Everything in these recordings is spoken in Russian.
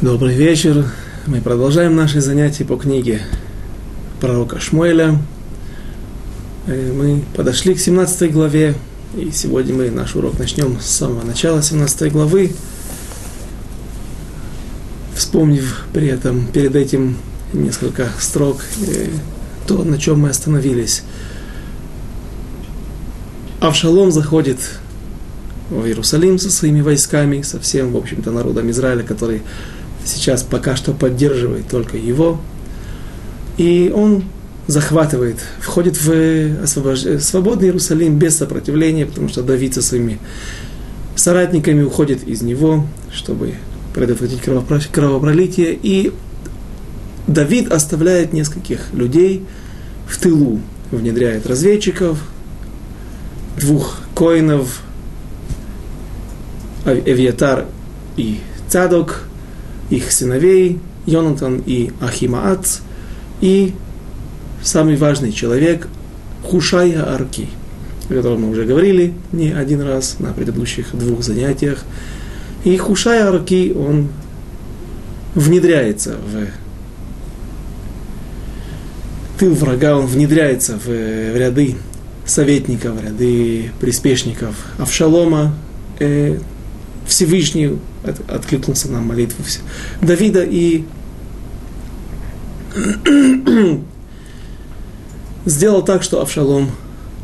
Добрый вечер. Мы продолжаем наши занятия по книге пророка Шмуэля. Э, мы подошли к 17 главе, и сегодня мы наш урок начнем с самого начала 17 главы, вспомнив при этом, перед этим несколько строк, э, то, на чем мы остановились. Авшалом заходит в Иерусалим со своими войсками, со всем, в общем-то, народом Израиля, который сейчас пока что поддерживает только его. И он захватывает, входит в освобож... свободный Иерусалим без сопротивления, потому что Давид со своими соратниками уходит из него, чтобы предотвратить кровопролитие. И Давид оставляет нескольких людей в тылу, внедряет разведчиков, двух коинов, Эвиатар и Цадок, их сыновей, Йонатан и Ахимаац, и самый важный человек Хушая Арки, о котором мы уже говорили не один раз на предыдущих двух занятиях. И Хушая Арки, он внедряется в тыл врага, он внедряется в, ряды советников, ряды приспешников Авшалома. Э, Всевышний откликнулся на молитву Давида и сделал так, что Авшалом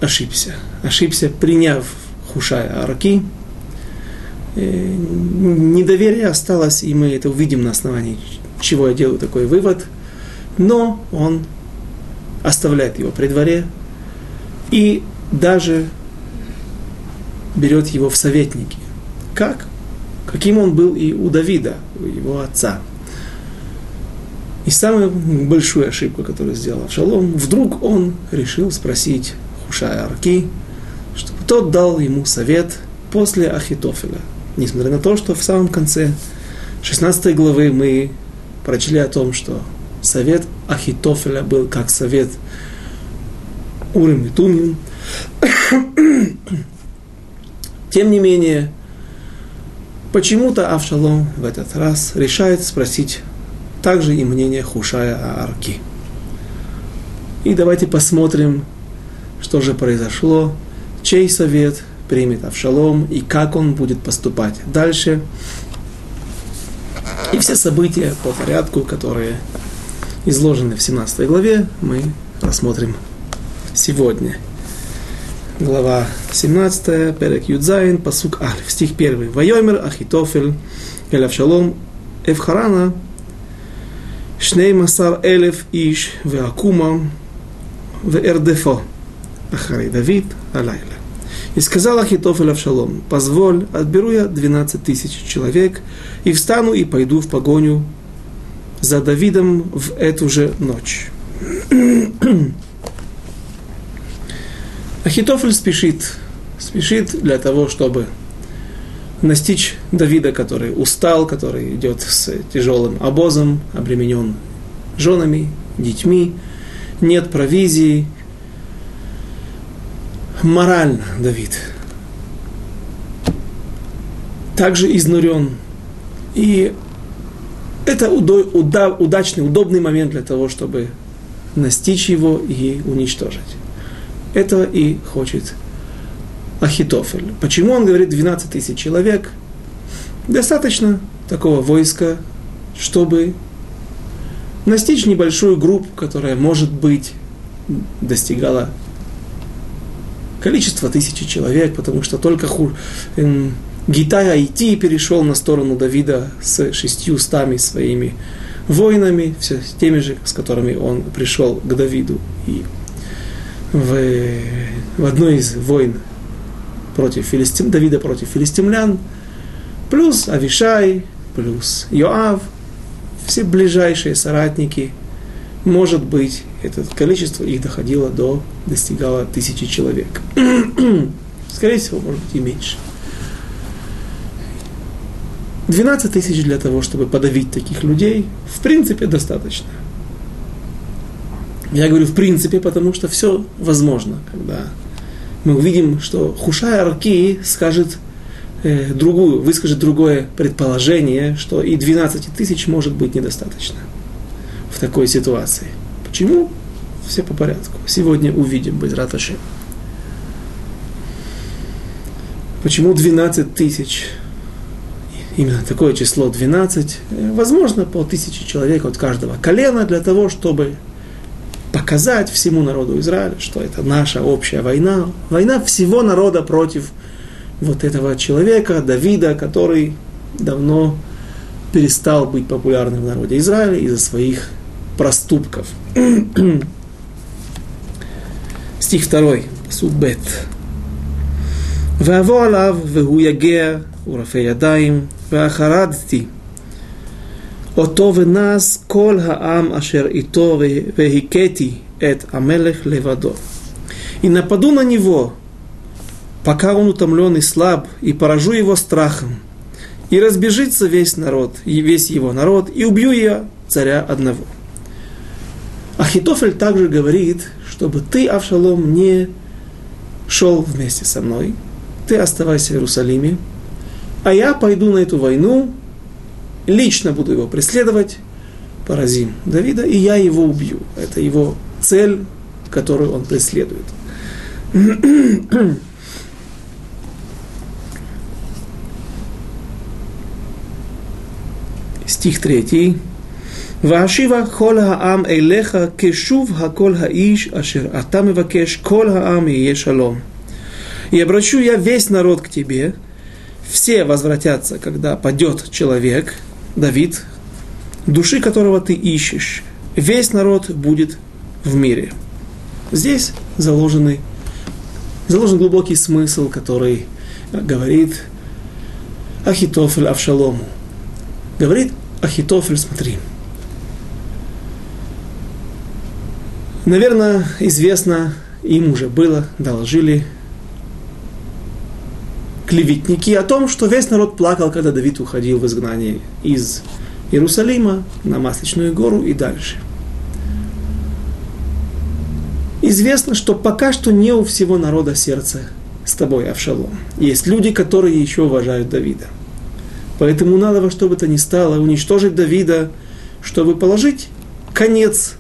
ошибся. Ошибся, приняв Хушая Араки. Э, недоверие осталось, и мы это увидим на основании чего я делаю такой вывод. Но он оставляет его при дворе и даже берет его в советники. Как? Каким он был и у Давида, у его отца. И самую большую ошибку, которую сделал Шалом, вдруг он решил спросить Хушая Арки, чтобы тот дал ему совет после Ахитофеля. Несмотря на то, что в самом конце 16 главы мы прочли о том, что совет Ахитофеля был как совет Урим и Тумим. Тем не менее, Почему-то Авшалом в этот раз решает спросить также и мнение Хушая Аарки. И давайте посмотрим, что же произошло, чей совет примет Авшалом и как он будет поступать дальше. И все события по порядку, которые изложены в 17 главе, мы рассмотрим сегодня глава 17, Перек Юдзайн, посук Алиф, стих 1. Вайомер Ахитофель, Эль Авшалом, Эвхарана, Шней Масар Элев Иш, Веакума, Веэрдефо, Ахарей Давид, Алайла. И сказал Ахитофель Авшалом, позволь, отберу я 12 тысяч человек, и встану и пойду в погоню за Давидом в эту же ночь. Ахитофель спешит, спешит для того, чтобы настичь Давида, который устал, который идет с тяжелым обозом, обременен женами, детьми, нет провизии. Морально Давид также изнурен. И это удачный, удобный момент для того, чтобы настичь его и уничтожить. Этого и хочет Ахитофель. Почему он говорит 12 тысяч человек? Достаточно такого войска, чтобы настичь небольшую группу, которая, может быть, достигала количества тысячи человек, потому что только хур, Гитай Айти перешел на сторону Давида с шестью стами своими воинами, все, теми же, с которыми он пришел к Давиду. И в, в одной из войн против филистим, Давида против филистимлян, плюс Авишай, плюс Йоав, все ближайшие соратники, может быть, это количество их доходило до, достигало тысячи человек. Скорее всего, может быть, и меньше. 12 тысяч для того, чтобы подавить таких людей, в принципе, достаточно. Я говорю в принципе, потому что все возможно, когда мы увидим, что Хушай Арки скажет э, другую, выскажет другое предположение, что и 12 тысяч может быть недостаточно в такой ситуации. Почему? Все по порядку. Сегодня увидим, без раташи. Почему 12 тысяч? Именно такое число 12. Возможно, по тысяче человек от каждого колена для того, чтобы показать всему народу Израиля, что это наша общая война. Война всего народа против вот этого человека, Давида, который давно перестал быть популярным в народе Израиля из-за своих проступков. Стих 2, Суббет. ואבוא עליו והוא יגע ורפה ידיים ואחרדתי אותו ונס כל העם אשר איתו והכיתי את המלך לבדו. И нападу на него, пока он утомлен и слаб, и поражу его страхом, и разбежится весь народ, и весь его народ, и убью я царя одного. Ахитофель также говорит, чтобы ты, Авшалом, не шел вместе со мной, ты оставайся в Иерусалиме, а я пойду на эту войну, лично буду его преследовать, поразим Давида, и я его убью. Это его цель, которую он преследует. Стих третий. ואשיבה כל העם אליך כשוב הכל האיש אשר אתה מבקש כל העם יהיה שלום. И обращу я весь народ к тебе, все возвратятся, когда падет человек, Давид, души которого ты ищешь. Весь народ будет в мире. Здесь заложенный, заложен глубокий смысл, который говорит Ахитофель Авшалому. Говорит Ахитофель, смотри, Наверное, известно, им уже было, доложили клеветники о том, что весь народ плакал, когда Давид уходил в изгнание из Иерусалима на Масличную гору и дальше. Известно, что пока что не у всего народа сердце с тобой, Авшалом. Есть люди, которые еще уважают Давида. Поэтому надо во что бы то ни стало уничтожить Давида, чтобы положить конец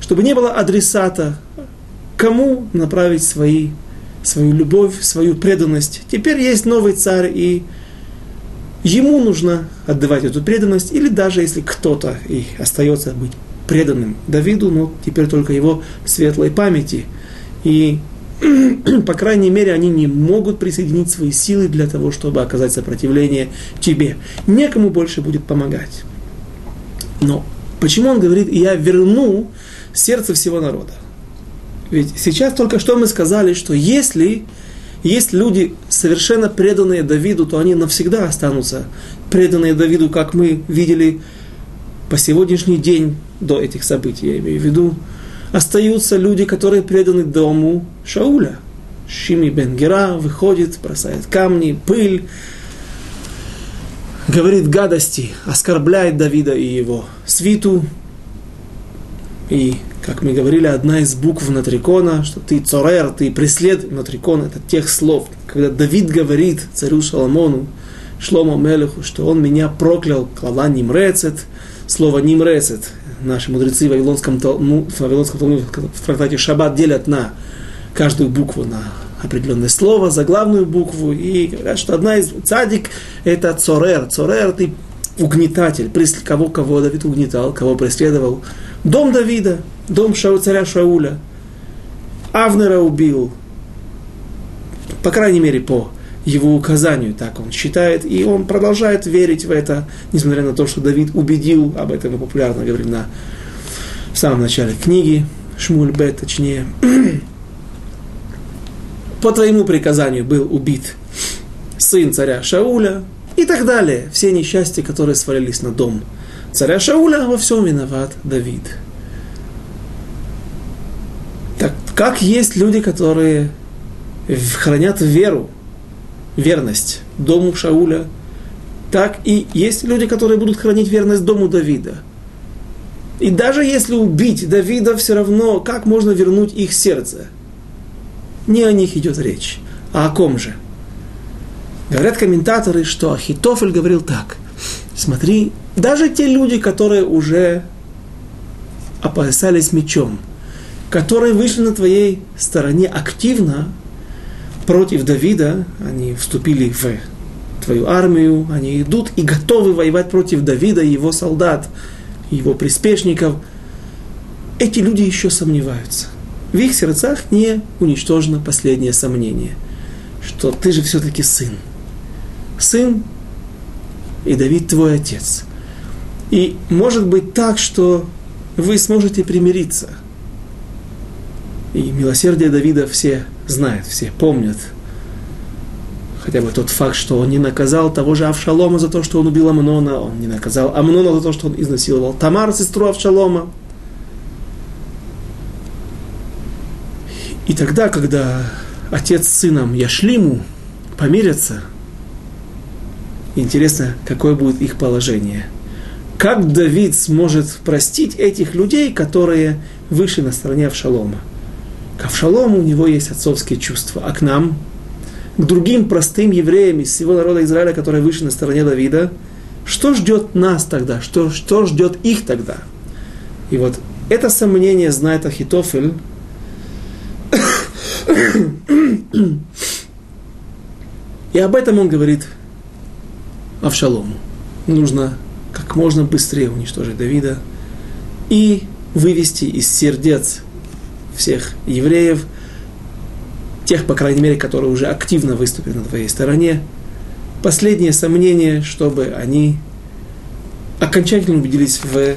чтобы не было адресата, кому направить свои, свою любовь, свою преданность. Теперь есть новый царь, и ему нужно отдавать эту преданность, или даже если кто-то и остается быть преданным Давиду, но теперь только его светлой памяти. И, по крайней мере, они не могут присоединить свои силы для того, чтобы оказать сопротивление тебе. Некому больше будет помогать. Но почему он говорит, я верну сердце всего народа. Ведь сейчас только что мы сказали, что если есть люди совершенно преданные Давиду, то они навсегда останутся преданные Давиду, как мы видели по сегодняшний день до этих событий, я имею в виду, остаются люди, которые преданы дому Шауля. Шими бен Гера выходит, бросает камни, пыль, говорит гадости, оскорбляет Давида и его свиту, и, как мы говорили, одна из букв Натрикона, что ты цорер, ты преслед Натрикон, это тех слов. Когда Давид говорит царю Шаламону, Шломо Мелеху, что он меня проклял, клала Нимрецет, слово Нимрецет, наши мудрецы в Вавилонском, ну, в Вавилонском Талмуде, в трактате Шаббат делят на каждую букву на определенное слово, за главную букву, и говорят, что одна из цадик это цорер. Цорер ты угнетатель, кого, кого Давид угнетал, кого преследовал. Дом Давида, дом Шау, царя Шауля. Авнера убил, по крайней мере, по его указанию, так он считает, и он продолжает верить в это, несмотря на то, что Давид убедил, об этом мы популярно говорим на, в самом начале книги, Шмуль Бет, точнее, по твоему приказанию был убит сын царя Шауля, и так далее. Все несчастья, которые свалились на дом царя Шауля, во всем виноват Давид. Так как есть люди, которые хранят веру, верность дому Шауля, так и есть люди, которые будут хранить верность дому Давида. И даже если убить Давида, все равно, как можно вернуть их сердце? Не о них идет речь, а о ком же? Говорят комментаторы, что Ахитофель говорил так. Смотри, даже те люди, которые уже опоясались мечом, которые вышли на твоей стороне активно против Давида, они вступили в твою армию, они идут и готовы воевать против Давида и его солдат, его приспешников. Эти люди еще сомневаются. В их сердцах не уничтожено последнее сомнение, что ты же все-таки сын – сын, и Давид твой отец. И может быть так, что вы сможете примириться. И милосердие Давида все знают, все помнят. Хотя бы тот факт, что он не наказал того же Авшалома за то, что он убил Амнона, он не наказал Амнона за то, что он изнасиловал Тамар, сестру Авшалома. И тогда, когда отец с сыном Яшлиму помирятся – Интересно, какое будет их положение. Как Давид сможет простить этих людей, которые вышли на стороне Авшалома? К Авшалому у него есть отцовские чувства, а к нам, к другим простым евреям из всего народа Израиля, которые вышли на стороне Давида, что ждет нас тогда, что, что ждет их тогда? И вот это сомнение знает Ахитофель, и об этом он говорит Авшалому. Нужно как можно быстрее уничтожить Давида и вывести из сердец всех евреев, тех, по крайней мере, которые уже активно выступили на твоей стороне, последнее сомнение, чтобы они окончательно убедились в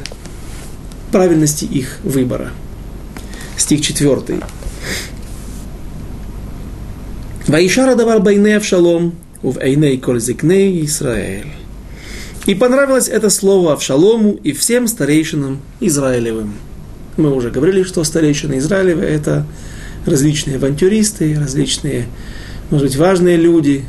правильности их выбора. Стих 4. Ваишара давар байне Авшалом, в Эйней Кользикней Израиль. И понравилось это слово Авшалому и всем старейшинам Израилевым. Мы уже говорили, что старейшины Израилева – это различные авантюристы, различные, может быть, важные люди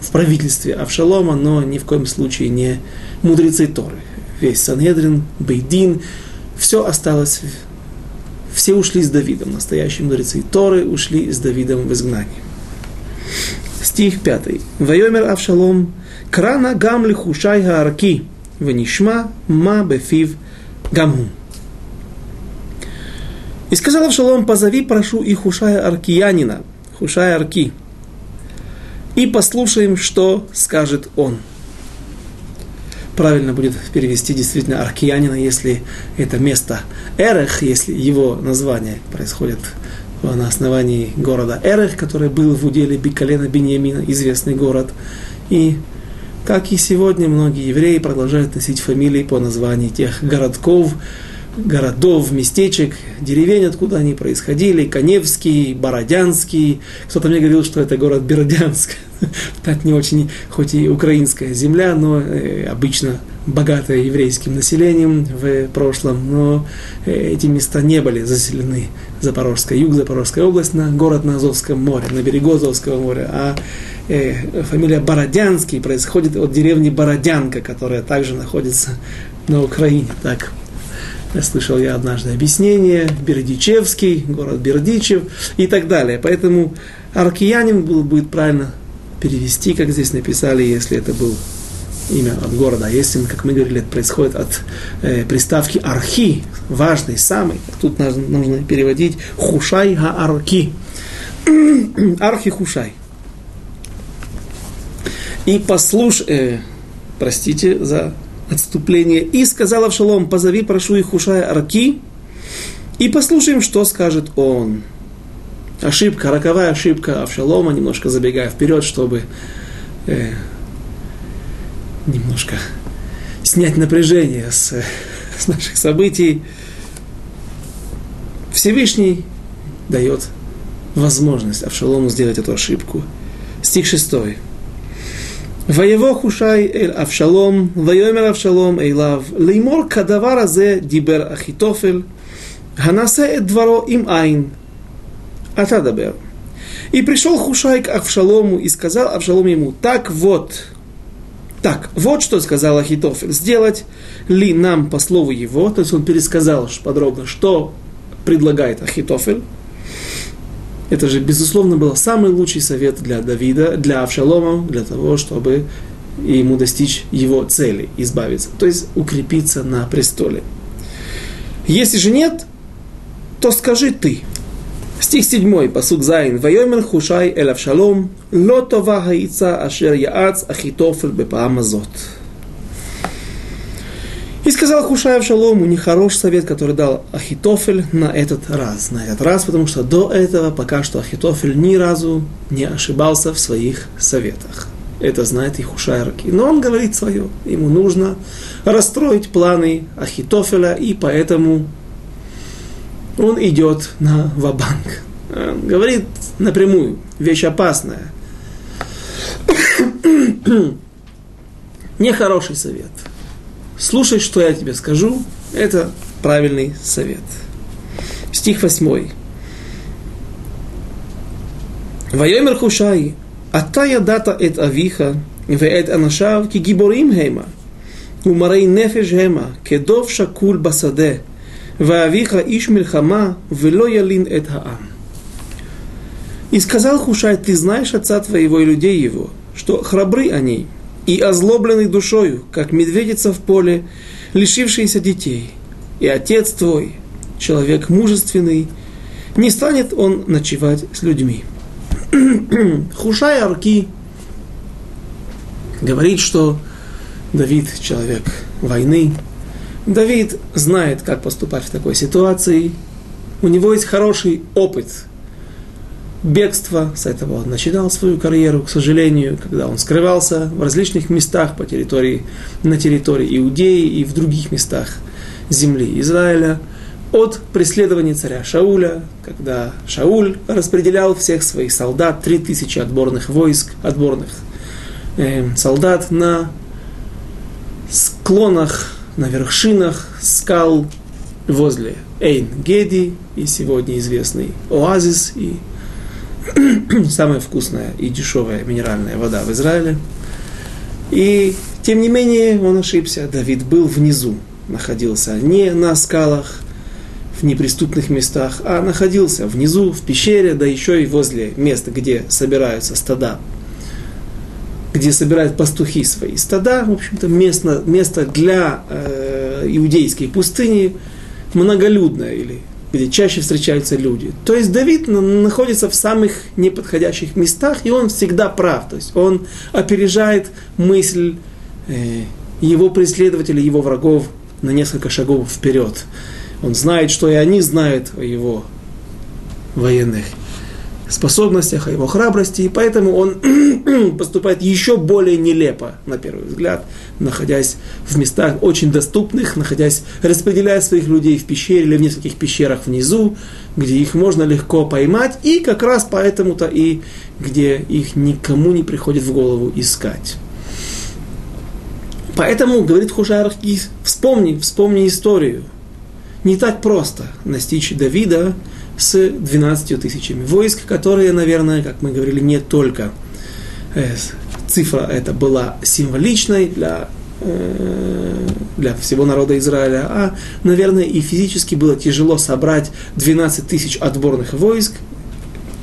в правительстве Авшалома, но ни в коем случае не мудрецы Торы. Весь Санедрин, Бейдин, все осталось, все ушли с Давидом. Настоящие мудрецы Торы ушли с Давидом в изгнание. Стих 5. Вайомер Авшалом, крана гам лихушай хаарки, венишма ма бефив гаму. И сказал Авшалом, позови, прошу и Хушая Аркиянина, Хушая Арки, и послушаем, что скажет он. Правильно будет перевести действительно Аркиянина, если это место Эрех, если его название происходит на основании города Эрех, который был в уделе Бикалена Беньямина, известный город. И, как и сегодня, многие евреи продолжают носить фамилии по названию тех городков, городов, местечек, деревень, откуда они происходили, Коневский, Бородянский. Кто-то мне говорил, что это город Бердянск. Это не очень, хоть и украинская земля, но э, обычно богатая еврейским населением в прошлом, но э, эти места не были заселены. Запорожская, юг Запорожская область, на город на Азовском море, на берегу Азовского моря. А э, фамилия Бородянский происходит от деревни Бородянка, которая также находится на Украине. Так слышал я однажды объяснение, Бердичевский, город Бердичев и так далее. Поэтому аркиянин был, будет правильно перевести, как здесь написали, если это был имя от города. А если, как мы говорили, это происходит от э, приставки архи, важный, самый, тут нужно, нужно переводить хушай га-арки. Архи хушай. И послуш, э, простите за отступление. И сказал Авшалом, позови, прошу их Хушая Арки, и послушаем, что скажет он. Ошибка, роковая ошибка Авшалома, немножко забегая вперед, чтобы э, немножко снять напряжение с, с наших событий. Всевышний дает возможность Авшалому сделать эту ошибку. Стих 6. ויבוא חושי אל אבשלום, ויאמר אבשלום אליו, לאמור כדבר הזה דיבר אחיתופל, הנעשה את דברו עם עין. אתה דבר. И пришел Хушай к Авшалому и сказал Авшалом ему, так вот, так, вот что сказал Ахитофель, сделать ли нам по слову его, то есть он пересказал подробно, что предлагает Ахитофель, это же, безусловно, был самый лучший совет для Давида, для Авшалома, для того, чтобы ему достичь его цели, избавиться, то есть укрепиться на престоле. Если же нет, то скажи ты. Стих 7, посуд Зайн. Вайомер хушай эль Авшалом, ло това хаица ашер яац ахитофель бепаамазот. И сказал Хушаев Шалому, нехороший совет, который дал Ахитофель на этот раз. На этот раз, потому что до этого пока что Ахитофель ни разу не ошибался в своих советах. Это знает и Хушай Раки. Но он говорит свое. Ему нужно расстроить планы Ахитофеля, и поэтому он идет на вабанк. Он говорит напрямую, вещь опасная. Нехороший совет – слушай, что я тебе скажу, это правильный совет. Стих 8. ויאמר חושי, אתה ידעת את אביך ואת אנשיו כגיבורים המה, ומראי נפש המה, כדוב שקול בשדה, ואביך איש мельхама, ולא ילין את העם. И сказал Хушай, ты знаешь отца твоего и людей его, что храбры они, и озлобленный душою, как медведица в поле, лишившийся детей. И отец твой, человек мужественный, не станет он ночевать с людьми. Хушай Арки говорит, что Давид человек войны. Давид знает, как поступать в такой ситуации. У него есть хороший опыт бегства, с этого. Он начинал свою карьеру, к сожалению, когда он скрывался в различных местах по территории, на территории Иудеи и в других местах земли Израиля, от преследования царя Шауля, когда Шауль распределял всех своих солдат, 3000 отборных войск, отборных э, солдат на склонах, на вершинах скал возле Эйн-Геди и сегодня известный оазис и самая вкусная и дешевая минеральная вода в Израиле. И тем не менее он ошибся. Давид был внизу, находился не на скалах, в неприступных местах, а находился внизу, в пещере, да еще и возле места, где собираются стада, где собирают пастухи свои стада. В общем-то, место, место для э, иудейской пустыни многолюдное или где чаще встречаются люди. То есть Давид находится в самых неподходящих местах, и он всегда прав. То есть он опережает мысль э, его преследователей, его врагов на несколько шагов вперед. Он знает, что и они знают о его военных способностях, о его храбрости, и поэтому он поступает еще более нелепо, на первый взгляд, находясь в местах очень доступных, находясь, распределяя своих людей в пещере или в нескольких пещерах внизу, где их можно легко поймать, и как раз поэтому-то и где их никому не приходит в голову искать. Поэтому, говорит Хушар вспомни, вспомни историю. Не так просто настичь Давида, с 12 тысячами войск, которые, наверное, как мы говорили, не только э, цифра это была символичной для, э, для всего народа Израиля, а, наверное, и физически было тяжело собрать 12 тысяч отборных войск,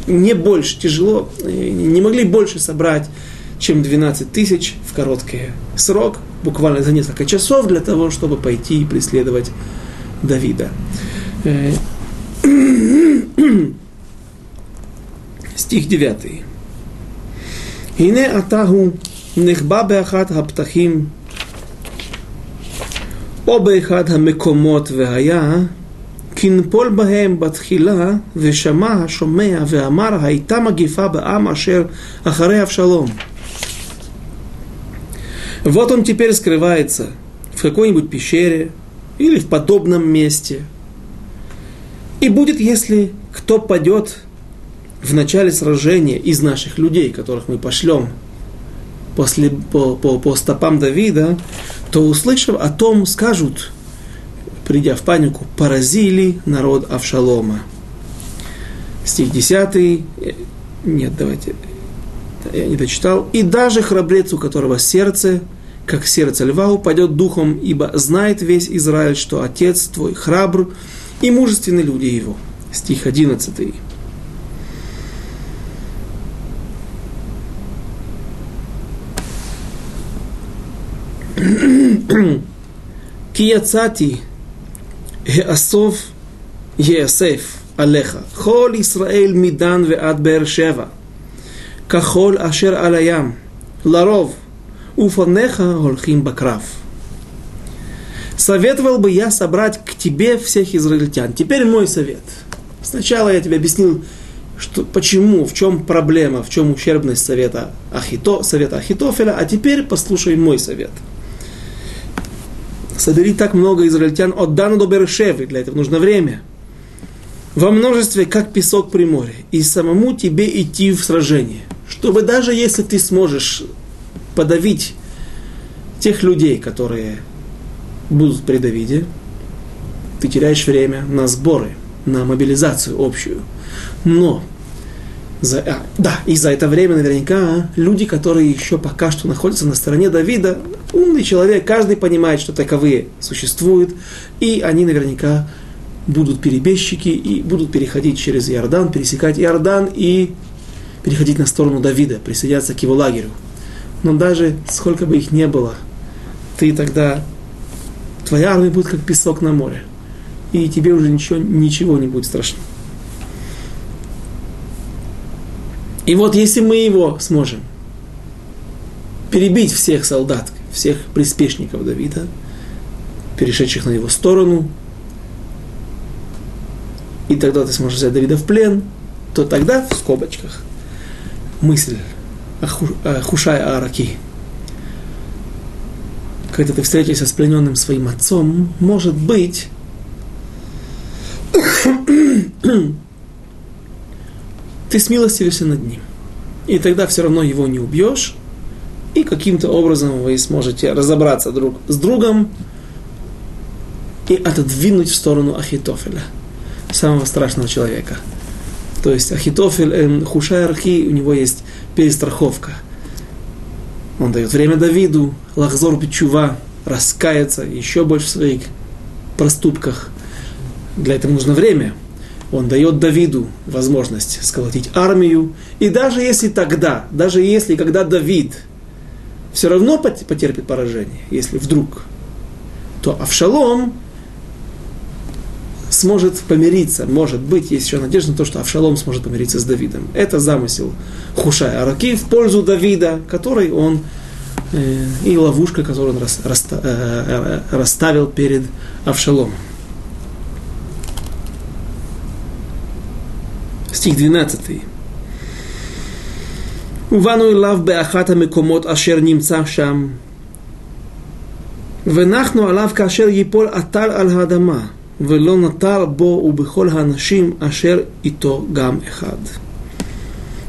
не больше тяжело, э, не могли больше собрать, чем 12 тысяч в короткий срок, буквально за несколько часов для того, чтобы пойти и преследовать Давида. стих 9. הנה אתה הוא נחבא באחת הפתחים או באחד המקומות והיה כי נפול בהם בתחילה ושמע השומע ואמר הייתה מגיפה בעם אשר אחרי אבשלום. Вот он теперь скрывается в какой-нибудь пещере или в подобном месте – и будет, если кто падет в начале сражения из наших людей, которых мы пошлем после, по, по, по стопам Давида, то, услышав о том, скажут, придя в панику, поразили народ Авшалома. Стих 10. Э, нет, давайте. Я не дочитал. И даже храбрец, у которого сердце, как сердце льва, упадет духом, ибо знает весь Израиль, что отец твой храбр, и мужественны люди его. Стих 11. Кияцати Геасов Еасеф Алеха Хол Исраэль Мидан Веад Бершева Кахол Ашер Алаям Ларов Уфанеха Холхим бакраф. Советовал бы я собрать к тебе всех израильтян. Теперь мой совет. Сначала я тебе объяснил, что, почему, в чем проблема, в чем ущербность совета, Ахито, совета Ахитофеля, а теперь послушай мой совет. Собери так много израильтян от Дана до Бершевы, для этого нужно время. Во множестве, как песок при море, и самому тебе идти в сражение. Чтобы даже если ты сможешь подавить тех людей, которые будут при Давиде, ты теряешь время на сборы, на мобилизацию общую. Но за, а, да, и за это время наверняка люди, которые еще пока что находятся на стороне Давида, умный человек, каждый понимает, что таковые существуют, и они наверняка будут перебежчики и будут переходить через Иордан, пересекать Иордан и переходить на сторону Давида, присоединяться к его лагерю. Но даже сколько бы их не было, ты тогда, твоя армия будет как песок на море. И тебе уже ничего, ничего не будет страшно. И вот если мы его сможем перебить всех солдат, всех приспешников Давида, перешедших на его сторону, и тогда ты сможешь взять Давида в плен, то тогда в скобочках мысль Хушай Араки. Когда ты встретишься с плененным своим отцом, может быть, ты смилостивишься над ним. И тогда все равно его не убьешь, и каким-то образом вы сможете разобраться друг с другом и отодвинуть в сторону Ахитофеля, самого страшного человека. То есть Ахитофель, э, Хушай Архи, у него есть перестраховка. Он дает время Давиду, Лахзор Пичува, раскаяться еще больше в своих проступках. Для этого нужно время. Он дает Давиду возможность сколотить армию. И даже если тогда, даже если когда Давид все равно потерпит поражение, если вдруг, то Авшалом сможет помириться, может быть, есть еще надежда на то, что Авшалом сможет помириться с Давидом. Это замысел Хушая Араки в пользу Давида, который он э, и ловушка, которую он рас, раста, э, э расставил перед Авшалом. Стих 12. Увану и лав беахата мекомот ашер нимца шам. Венахну алав кашер епол атар аль хадама. ולא נותר בו ובכל האנשים אשר איתו גם אחד.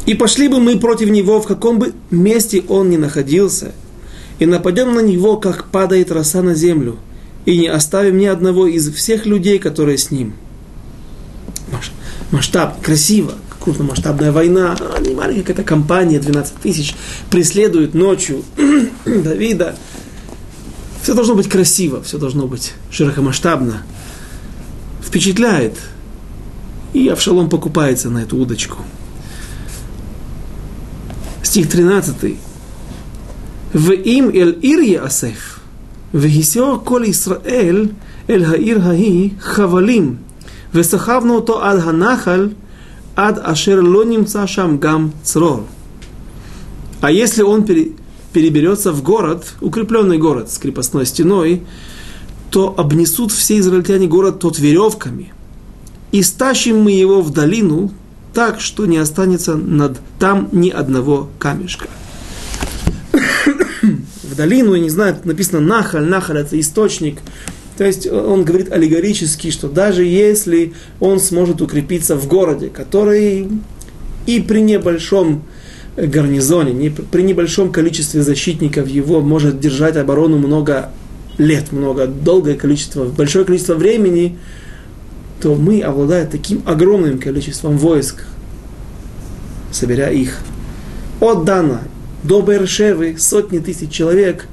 И пошли бы мы против него, в каком бы месте он ни находился, и нападем на него, как падает роса на землю, и не оставим ни одного из всех людей, которые с ним. Масштаб, красиво, крупномасштабная война, а не маленькая какая-то компания, 12 тысяч, преследует ночью Давида. Все должно быть красиво, все должно быть широкомасштабно впечатляет, и Авшалом покупается на эту удочку. Стих 13. В им эль ир асеф, в кол Исраэль эль хаир хаи хавалим, в то ад ханахаль, ад ашер лоним цашам гам црор. А если он переберется в город, укрепленный город с крепостной стеной, то обнесут все израильтяне город тот веревками, и стащим мы его в долину так, что не останется над там ни одного камешка. в долину, я не знаю, написано Нахаль, Нахаль это источник, то есть он говорит аллегорически, что даже если он сможет укрепиться в городе, который и при небольшом гарнизоне, не, при небольшом количестве защитников его может держать оборону много лет, много, долгое количество, большое количество времени, то мы, обладая таким огромным количеством войск, собирая их от Дана до Бершевы, сотни тысяч человек,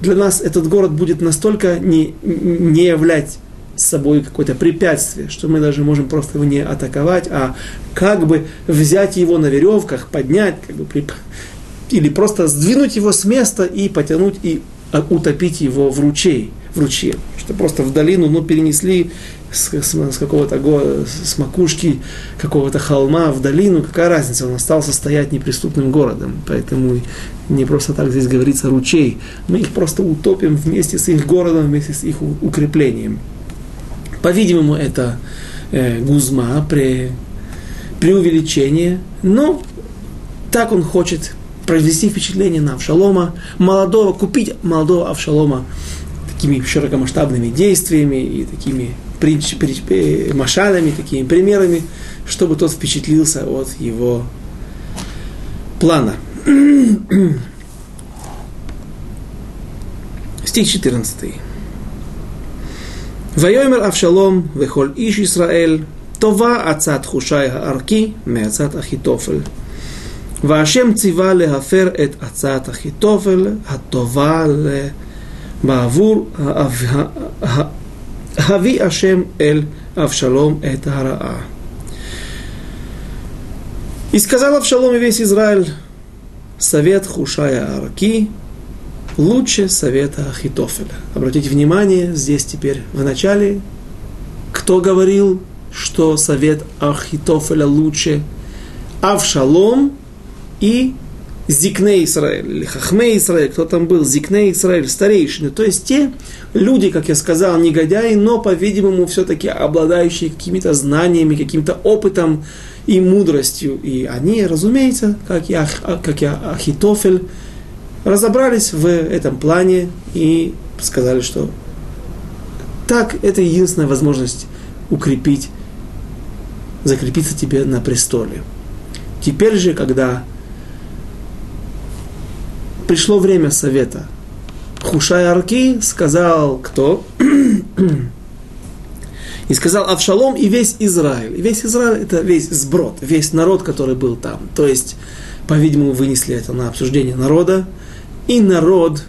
для нас этот город будет настолько не, не являть собой какое-то препятствие, что мы даже можем просто его не атаковать, а как бы взять его на веревках, поднять, как бы, или просто сдвинуть его с места и потянуть и утопить его в ручей, в ручье. Что просто в долину, ну, перенесли с, с, с какого-то го, с макушки какого-то холма в долину, какая разница, он остался стоять неприступным городом. Поэтому не просто так здесь говорится ручей. Мы их просто утопим вместе с их городом, вместе с их укреплением. По-видимому, это э, гузма при увеличении, но так он хочет произвести впечатление на Авшалома, молодого, купить молодого Авшалома такими широкомасштабными действиями и такими притч, притч, э, машалами, такими примерами, чтобы тот впечатлился от его плана. Стих 14. Вайомер Авшалом, Вехоль Иш Исраэль, Това Ацат Хушай Арки, Меацат Ахитофель. והשם ציווה להפר את עצת אחיתופל הטובה בעבור הביא השם אל Авшалом это Араа. И сказал Авшалом и весь Израиль, совет Хушая Арки лучше совета Ахитофеля. Обратите внимание, здесь теперь в начале, кто говорил, что совет Ахитофеля лучше? Авшалом и Зикне Израиль, или Хахме Израиль, кто там был, Зикне Израиль, старейшины, то есть те люди, как я сказал, негодяи, но, по-видимому, все-таки обладающие какими-то знаниями, каким-то опытом и мудростью. И они, разумеется, как я, как я Ахитофель, разобрались в этом плане и сказали, что так, это единственная возможность укрепить, закрепиться тебе на престоле. Теперь же, когда пришло время совета. Хушай Арки сказал кто? и сказал Авшалом и весь Израиль. И весь Израиль это весь сброд, весь народ, который был там. То есть, по-видимому, вынесли это на обсуждение народа. И народ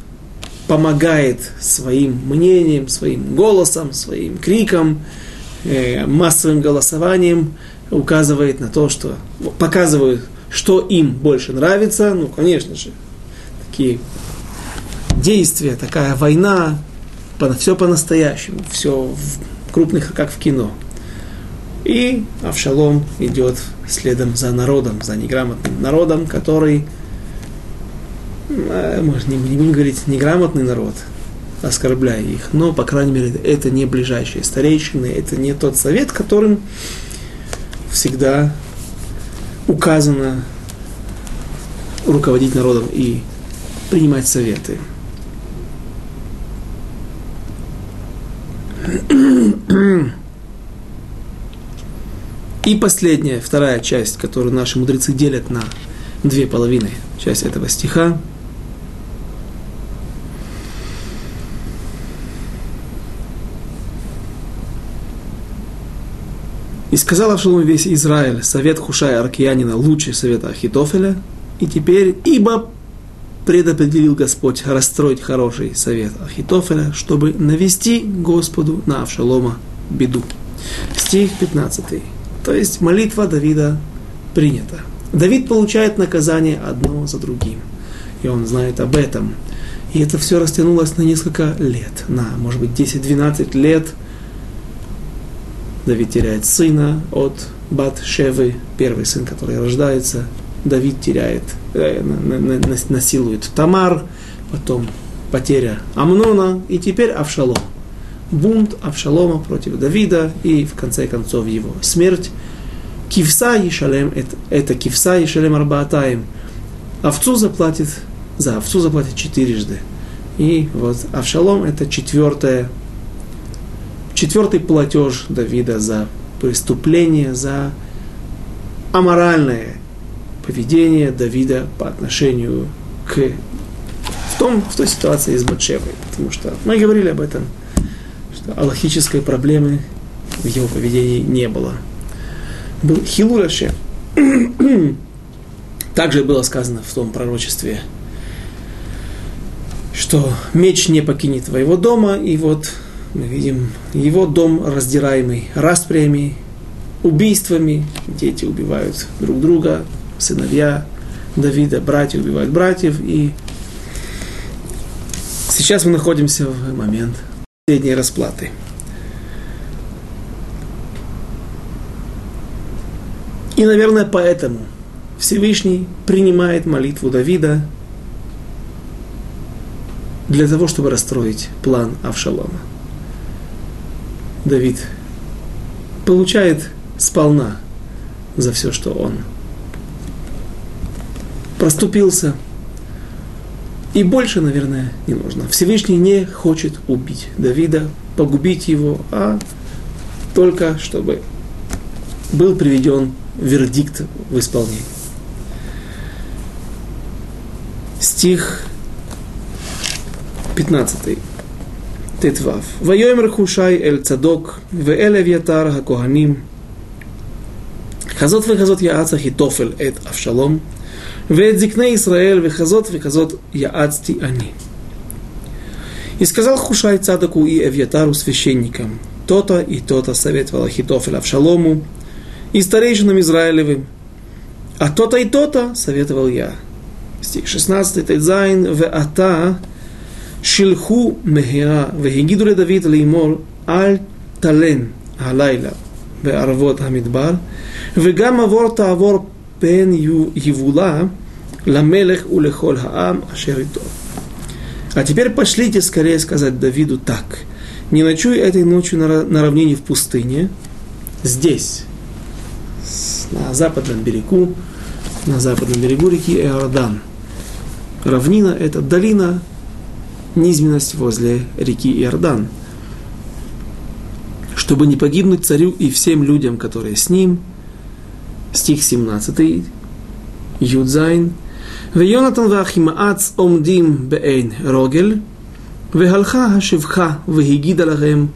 помогает своим мнением, своим голосом, своим криком, э, массовым голосованием, указывает на то, что показывают, что им больше нравится. Ну, конечно же, такие действия, такая война, все по-настоящему, все в крупных, как в кино. И Авшалом идет следом за народом, за неграмотным народом, который, э, может, не, не будем говорить неграмотный народ, оскорбляя их, но, по крайней мере, это не ближайшие старейшины, это не тот совет, которым всегда указано руководить народом и принимать советы. И последняя, вторая часть, которую наши мудрецы делят на две половины, часть этого стиха. И сказал Авшалом весь Израиль, совет Хушая Аркиянина лучше совета Ахитофеля, и теперь, ибо предопределил Господь расстроить хороший совет Ахитофеля, чтобы навести Господу на Авшалома беду. Стих 15. То есть молитва Давида принята. Давид получает наказание одно за другим. И он знает об этом. И это все растянулось на несколько лет, на, может быть, 10-12 лет. Давид теряет сына от Бат Шевы, первый сын, который рождается, Давид теряет, э, насилует Тамар, потом потеря Амнона, и теперь Авшалом. Бунт Авшалома против Давида, и в конце концов его смерть. Кивса Ешалем, это, это Кивса Ешалем Арбаатаем. Овцу заплатит, за овцу заплатит четырежды. И вот Авшалом это четвертое, четвертый платеж Давида за преступление, за аморальное поведение Давида по отношению к в, том, в той ситуации с Батшевой. Потому что мы говорили об этом, что аллахической проблемы в его поведении не было. Был Хилураше. Также было сказано в том пророчестве, что меч не покинет твоего дома, и вот мы видим его дом раздираемый распрями, убийствами, дети убивают друг друга, сыновья Давида, братья убивают братьев, и Сейчас мы находимся в момент последней расплаты. И, наверное, поэтому Всевышний принимает молитву Давида для того, чтобы расстроить план Авшалома. Давид получает сполна за все, что он проступился. И больше, наверное, не нужно. Всевышний не хочет убить Давида, погубить его, а только чтобы был приведен вердикт в исполнение. Стих 15. Тетвав. Вайомер Хушай эль Цадок, веэлев ятар хакоханим, хазот вехазот яаца хитофель эт Авшалом, ואת זקני ישראל וכזאת וכזאת יעצתי אני. И сказал Хушай Цадаку и Эвьятару священникам, то-то и то-то советовал Ахитофель Авшалому и старейшинам Израилевым, а то-то и то-то советовал я. Стих 16, Тайзайн, в ата שילחו מהרה והגידו לדוד לאמור אל תלן הלילה בערבות המדבר וגם עבור תעבור пен евула ламелех улехоль хаам ашерито. А теперь пошлите скорее сказать Давиду так. Не ночуй этой ночью на, на равнине в пустыне, здесь, на западном берегу, на западном берегу реки Иордан. Равнина – это долина, низменность возле реки Иордан. Чтобы не погибнуть царю и всем людям, которые с ним – Стих 17. Юдзайн. ויונתן ואחימאץ עומדים בעין רוגל, והלכה השבחה והגידה להם,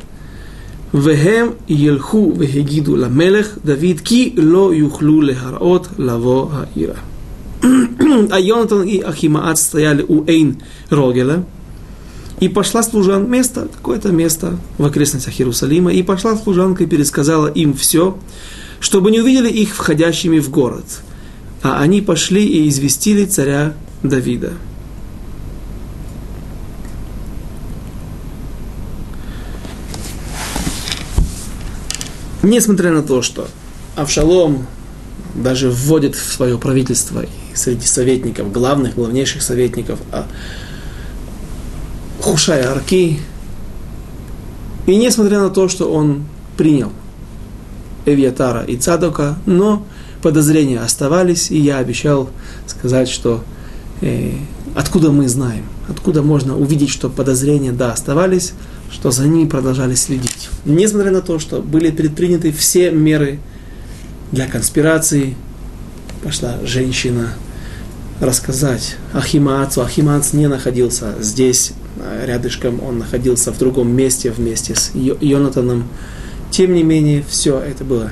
והם ילכו והגידו למלך דוד כי לא יוכלו להראות לבוא העירה. А Йонатан и Ахимаат стояли у Эйн Рогеля, и пошла служанка, место, какое-то место в окрестностях Иерусалима, и пошла служанка и пересказала им все, чтобы не увидели их входящими в город. А они пошли и известили царя Давида. Несмотря на то, что Авшалом даже вводит в свое правительство среди советников, главных, главнейших советников, а Хушая Арки. И несмотря на то, что он принял Эвьятара и Цадока, но подозрения оставались, и я обещал сказать, что э, откуда мы знаем, откуда можно увидеть, что подозрения, да, оставались, что за ними продолжали следить. Несмотря на то, что были предприняты все меры для конспирации, пошла женщина рассказать Ахимаацу. Ахимаац не находился здесь, Э, рядышком, он находился в другом месте вместе с Йонатаном. Тем не менее, все это было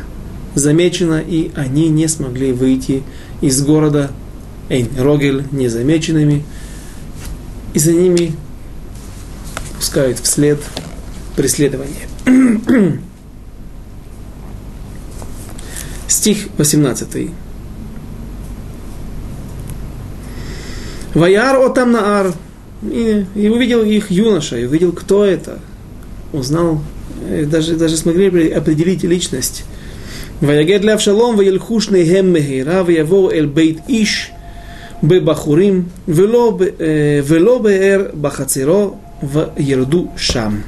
замечено, и они не смогли выйти из города Эйн Рогель незамеченными, и за ними пускают вслед преследование. Стих 18. Ваяр отам наар и, и увидел их юноша, и увидел, кто это. Узнал, Э, даже, даже смогли определить личность. Ваягед для Авшалом, ваяльхушный гем мегира, ваяво эль бейт иш, бебахурим, вело беэр э, бахациро, в ерду шам.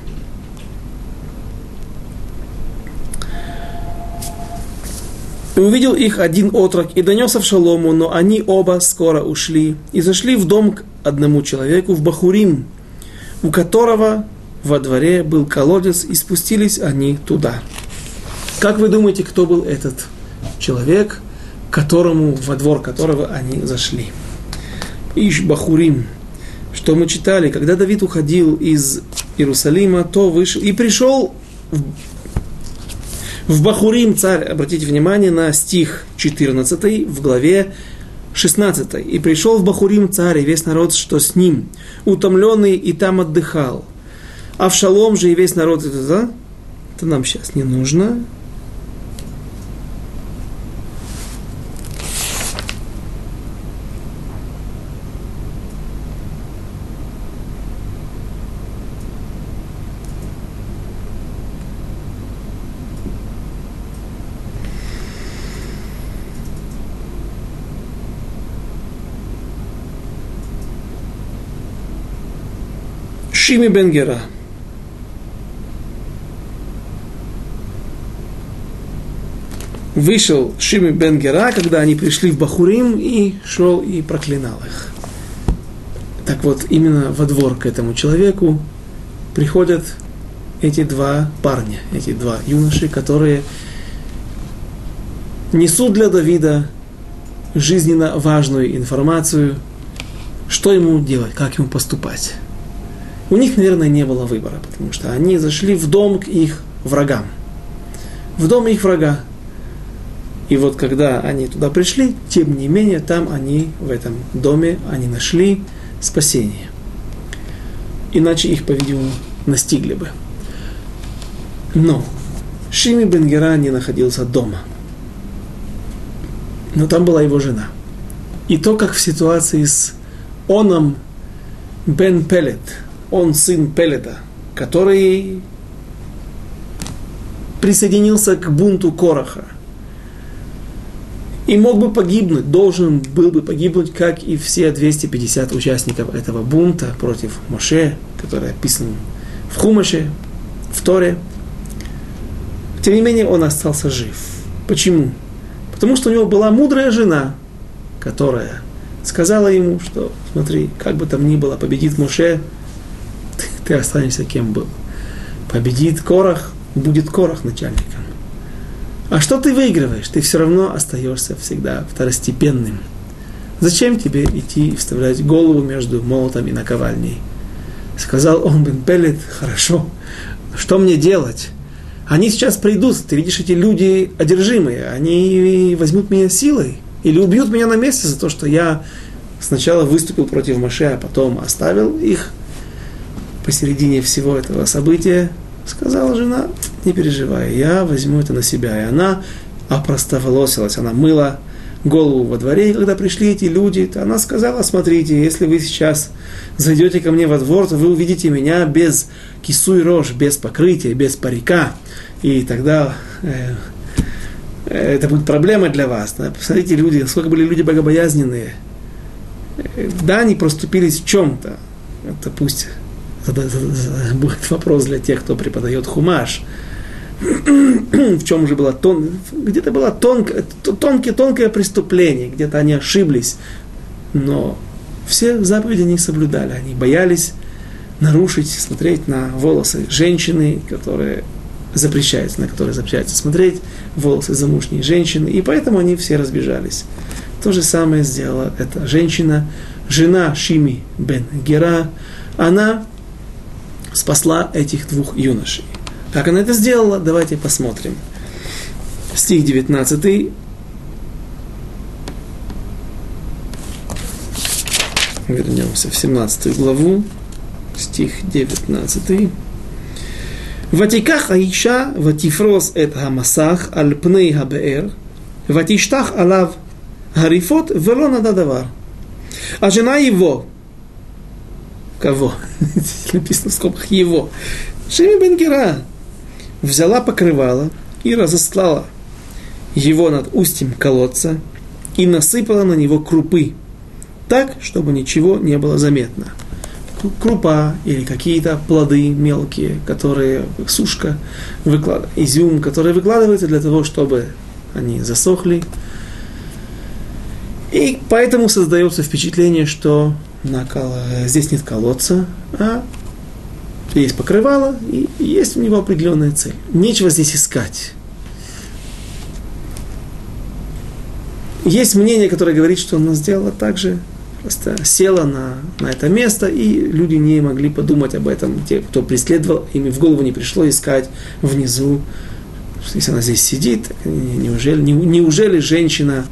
И увидел их один отрок и донес Авшалому, но они оба скоро ушли и зашли в дом к одному человеку в Бахурим, у которого во дворе был колодец, и спустились они туда. Как вы думаете, кто был этот человек, которому, во двор которого они зашли? Иш Бахурим. Что мы читали, когда Давид уходил из Иерусалима, то вышел и пришел в Бахурим царь, обратите внимание на стих 14 в главе 16. «И пришел в Бахурим царь и весь народ, что с ним, утомленный и там отдыхал а в шалом же и весь народ, это, да? это нам сейчас не нужно. Шими Бенгера. Вышел Шими Бенгера, когда они пришли в Бахурим, и шел и проклинал их. Так вот, именно во двор к этому человеку приходят эти два парня, эти два юноши, которые несут для Давида жизненно важную информацию, что ему делать, как ему поступать. У них, наверное, не было выбора, потому что они зашли в дом к их врагам. В дом их врага. И вот когда они туда пришли, тем не менее, там они, в этом доме, они нашли спасение. Иначе их, по-видимому, настигли бы. Но Шими Бенгера не находился дома. Но там была его жена. И то, как в ситуации с Оном Бен Пелет, он сын Пелета, который присоединился к бунту Короха и мог бы погибнуть, должен был бы погибнуть, как и все 250 участников этого бунта против Моше, который описан в Хумаше, в Торе. Тем не менее, он остался жив. Почему? Потому что у него была мудрая жена, которая сказала ему, что смотри, как бы там ни было, победит Моше, ты, ты останешься кем был. Победит Корах, будет Корах начальником. А что ты выигрываешь? Ты все равно остаешься всегда второстепенным. Зачем тебе идти и вставлять голову между молотом и наковальней? Сказал он бен Пелет, хорошо, что мне делать? Они сейчас придут, ты видишь, эти люди одержимые, они возьмут меня силой или убьют меня на месте за то, что я сначала выступил против Маше, а потом оставил их посередине всего этого события. Сказала жена, не переживай, я возьму это на себя. И она опростоволосилась, она мыла голову во дворе, и когда пришли эти люди, то она сказала, смотрите, если вы сейчас зайдете ко мне во двор, то вы увидите меня без кису и рожь, без покрытия, без парика, и тогда э, это будет проблема для вас. Посмотрите, люди, сколько были люди богобоязненные. Э, да, они проступились в чем-то. Это пусть это будет вопрос для тех, кто преподает хумаш. в чем же было тон, где-то было тонкое, тонкое, тонкое преступление, где-то они ошиблись, но все заповеди они соблюдали, они боялись нарушить, смотреть на волосы женщины, которые запрещается, на которые запрещается смотреть, волосы замужней женщины, и поэтому они все разбежались. То же самое сделала эта женщина, жена Шими бен Гера, она спасла этих двух юношей. Как она это сделала, давайте посмотрим. Стих 19. Вернемся в 17 главу, стих 19. Ватиках Аиша, ватифрос эт хамасах, альпней хабеэр, ватиштах алав гарифот, вело нададавар. А жена его, кого? Написано в скобках его, Шими Бенгера, взяла покрывало и разослала его над устьем колодца и насыпала на него крупы, так, чтобы ничего не было заметно крупа или какие-то плоды мелкие, которые сушка, выклад... изюм, которые выкладываются для того, чтобы они засохли. И поэтому создается впечатление, что на кол... здесь нет колодца, а есть покрывало, и есть у него определенная цель. Нечего здесь искать. Есть мнение, которое говорит, что она сделала так же, просто села на, на это место, и люди не могли подумать об этом. Те, кто преследовал, ими в голову не пришло искать внизу, если она здесь сидит, неужели, не, неужели женщина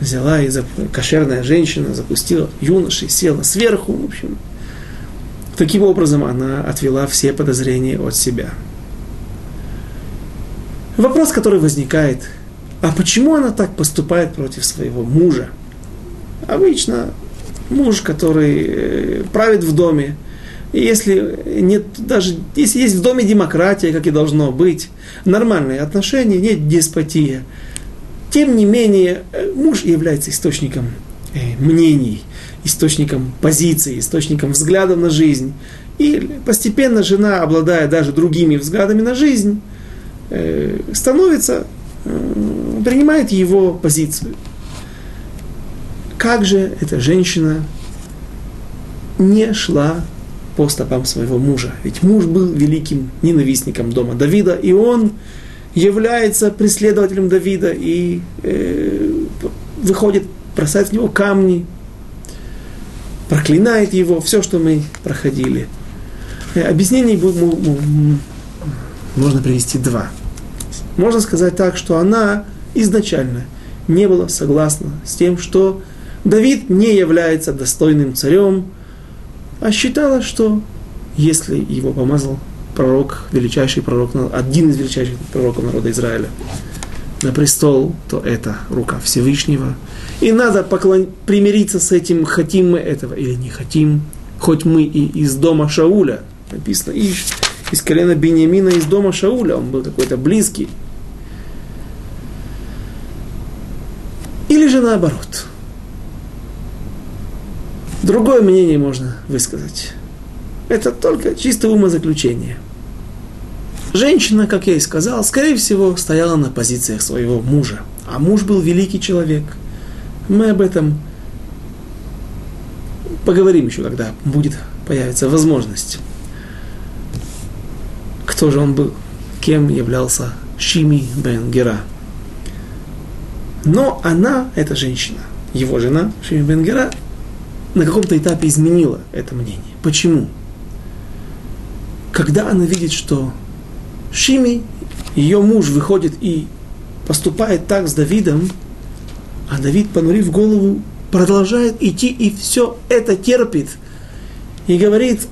взяла и кошерная женщина запустила юношей, села сверху, в общем. Таким образом она отвела все подозрения от себя. Вопрос, который возникает, а почему она так поступает против своего мужа? Обычно муж, который э, правит в доме, и если нет даже если есть в доме демократия, как и должно быть, нормальные отношения, нет деспотия, тем не менее э, муж является источником э, мнений, источником позиций, источником взглядов на жизнь. И постепенно жена, обладая даже другими взглядами на жизнь, э, становится, э, принимает его позицию. Как же эта женщина не шла по стопам своего мужа? Ведь муж был великим ненавистником дома Давида, и он является преследователем Давида и э, выходит, бросает в него камни, проклинает его, все, что мы проходили. Э, объяснений можно привести два. Можно сказать так, что она изначально не была согласна с тем, что Давид не является достойным царем, а считала, что если его помазал пророк, величайший пророк, один из величайших пророков народа Израиля, на престол, то это рука Всевышнего. И надо поклон... примириться с этим, хотим мы этого или не хотим. Хоть мы и из дома Шауля, написано, и из колена Бениамина из дома Шауля, он был какой-то близкий. Или же наоборот. Другое мнение можно высказать. Это только чисто умозаключение. Женщина, как я и сказал, скорее всего, стояла на позициях своего мужа. А муж был великий человек. Мы об этом поговорим еще, когда будет появится возможность. Кто же он был? Кем являлся Шими бен Гера? Но она, эта женщина, его жена, Шими бен Гера, на каком-то этапе изменила это мнение. Почему? Когда она видит, что Шими, ее муж, выходит и поступает так с Давидом, а Давид, понурив голову, продолжает идти и все это терпит. И говорит,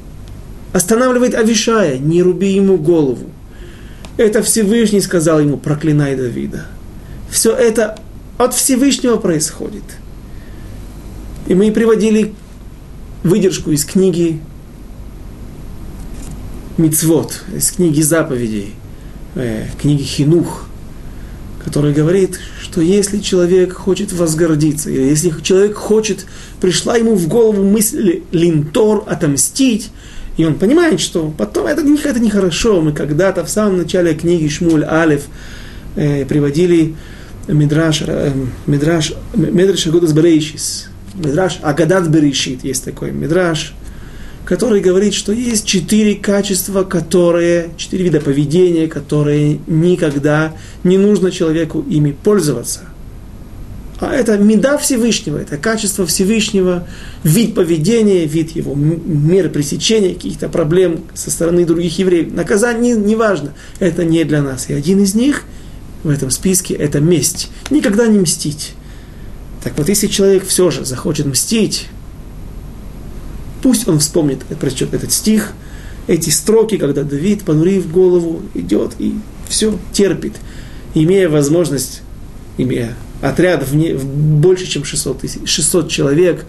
останавливает Авишая, не руби ему голову. Это Всевышний сказал ему, проклинай Давида. Все это от Всевышнего происходит. И мы приводили выдержку из книги Мицвод, из книги заповедей, э, книги Хинух, который говорит, что если человек хочет возгордиться, или если человек хочет, пришла ему в голову мысль линтор, отомстить, и он понимает, что потом это, это нехорошо. Мы когда-то в самом начале книги Шмуль Алев э, приводили Мидраш, э, Мидраш, Мидраш Агодас Берейшис, Мидраш Агадат Берешит, есть такой Мидраш, который говорит, что есть четыре качества, которые, четыре вида поведения, которые никогда не нужно человеку ими пользоваться. А это меда Всевышнего, это качество Всевышнего, вид поведения, вид его меры пресечения каких-то проблем со стороны других евреев. Наказание не, важно, это не для нас. И один из них в этом списке – это месть. Никогда не мстить. Так вот, если человек все же захочет мстить, Пусть он вспомнит, прочтет этот стих, эти строки, когда Давид, понурив голову, идет и все терпит, имея возможность, имея отряд в, не, в больше, чем 600, тысяч, 600 человек,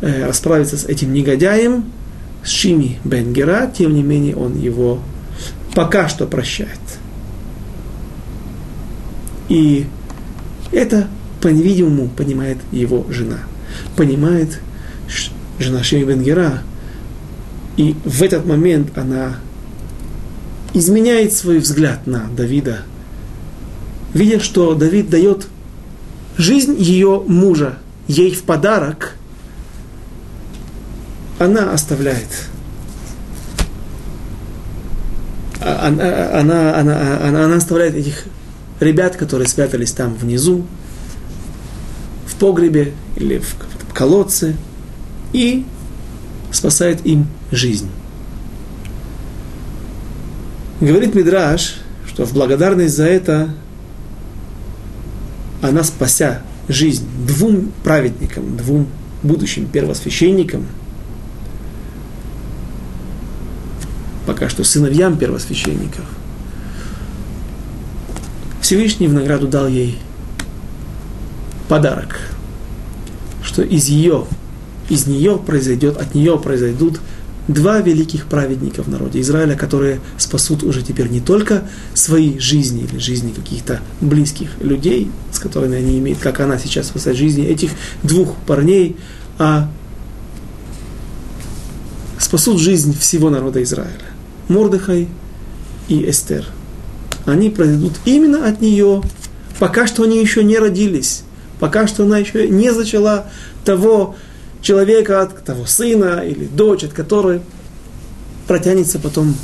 э, расправиться с этим негодяем, с Шими Бенгера, тем не менее он его пока что прощает. И это, по-видимому, понимает его жена. Понимает, жена Шеми Бенгера, и в этот момент она изменяет свой взгляд на Давида, видя, что Давид дает жизнь ее мужа ей в подарок, она оставляет. Она, она, она, она, она оставляет этих ребят, которые спрятались там внизу, в погребе или в колодце, и спасает им жизнь. Говорит Мидраш, что в благодарность за это она, спася жизнь двум праведникам, двум будущим первосвященникам, пока что сыновьям первосвященников, Всевышний в награду дал ей подарок, что из ее из нее произойдет, от нее произойдут два великих праведника в народе Израиля, которые спасут уже теперь не только свои жизни или жизни каких-то близких людей, с которыми они имеют, как она сейчас спасает жизни этих двух парней, а спасут жизнь всего народа Израиля. Мордыхай и Эстер. Они произойдут именно от нее, пока что они еще не родились, пока что она еще не зачала того человека, от того сына или дочь, от которой протянется потом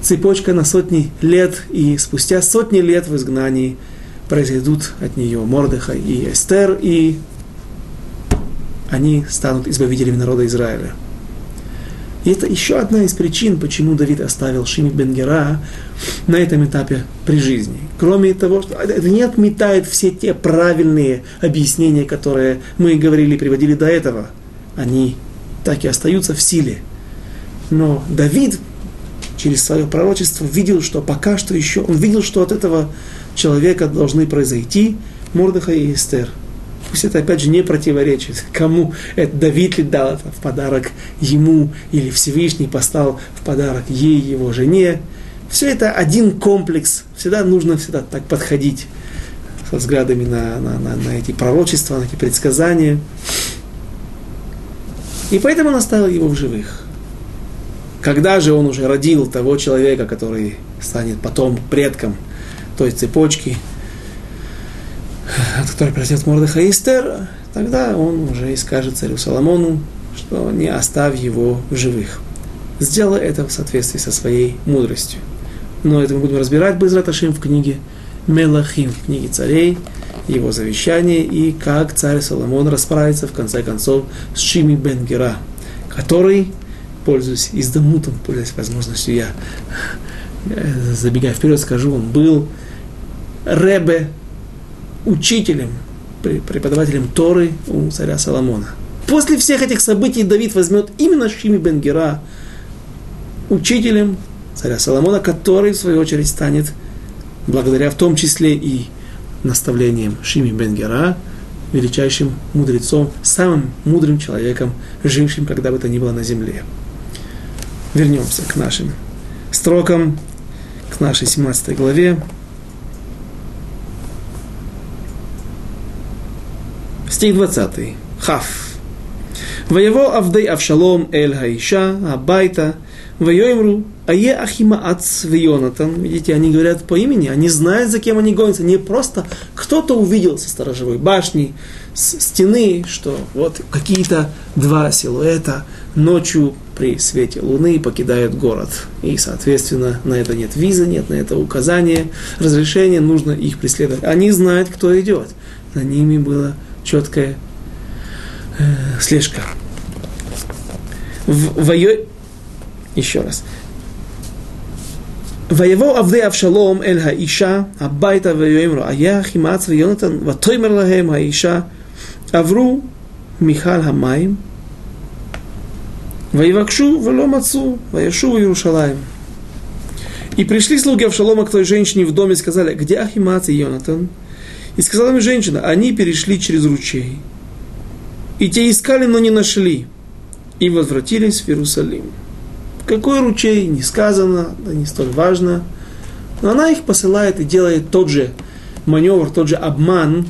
цепочка на сотни лет, и спустя сотни лет в изгнании произойдут от нее Мордыха и Эстер, и они станут избавителями народа Израиля. И это еще одна из причин, почему Давид оставил Шими Бенгера на этом этапе при жизни. Кроме того, что это не отметает все те правильные объяснения, которые мы говорили приводили до этого. Они так и остаются в силе. Но Давид через свое пророчество видел, что пока что еще, он видел, что от этого человека должны произойти Мордыха и Эстер – Пусть это опять же не противоречит. Кому это Давид ли дал это в подарок ему, или Всевышний поставил в подарок ей, его жене. Все это один комплекс. Всегда нужно всегда так подходить со взглядами на, на, на, на эти пророчества, на эти предсказания. И поэтому он оставил его в живых. Когда же он уже родил того человека, который станет потом предком той цепочки, от которой произойдет Мордыха Истер, тогда он уже и скажет царю Соломону, что не оставь его в живых. Сделай это в соответствии со своей мудростью. Но это мы будем разбирать Безраташим в книге Мелахим, в книге царей, его завещание и как царь Соломон расправится в конце концов с Шими Бенгера, который, пользуясь издамутом, пользуясь возможностью, я э, забегая вперед скажу, он был Ребе учителем, преподавателем Торы у царя Соломона. После всех этих событий Давид возьмет именно Шими Бенгера учителем царя Соломона, который, в свою очередь, станет, благодаря в том числе и наставлением Шими Бенгера, величайшим мудрецом, самым мудрым человеком, жившим когда бы то ни было на земле. Вернемся к нашим строкам, к нашей 17 главе. Стих 20. Хав. Воево Авдей Авшалом Эль Хаиша, Абайта, Воемру, Ае Ахимаац Вионатан. Видите, они говорят по имени, они знают, за кем они гонятся. Не просто кто-то увидел со сторожевой башни, с стены, что вот какие-то два силуэта ночью при свете луны покидают город. И, соответственно, на это нет визы, нет на это указания, разрешения, нужно их преследовать. Они знают, кто идет. За ними было четкая э, слежка. В, вое... Еще раз. ויבוא עבדי אבשלום אל האישה הביתה ויאמרו היה אחימץ ויונתן ותאמר להם האישה עברו מיכל המים ויבקשו ולא מצאו וישובו ירושלים. И пришли слуги Авшалома к той женщине в доме и сказали, где Ахимац и Йонатан? И сказала им женщина, они перешли через ручей. И те искали, но не нашли. И возвратились в Иерусалим. Какой ручей, не сказано, да не столь важно. Но она их посылает и делает тот же маневр, тот же обман,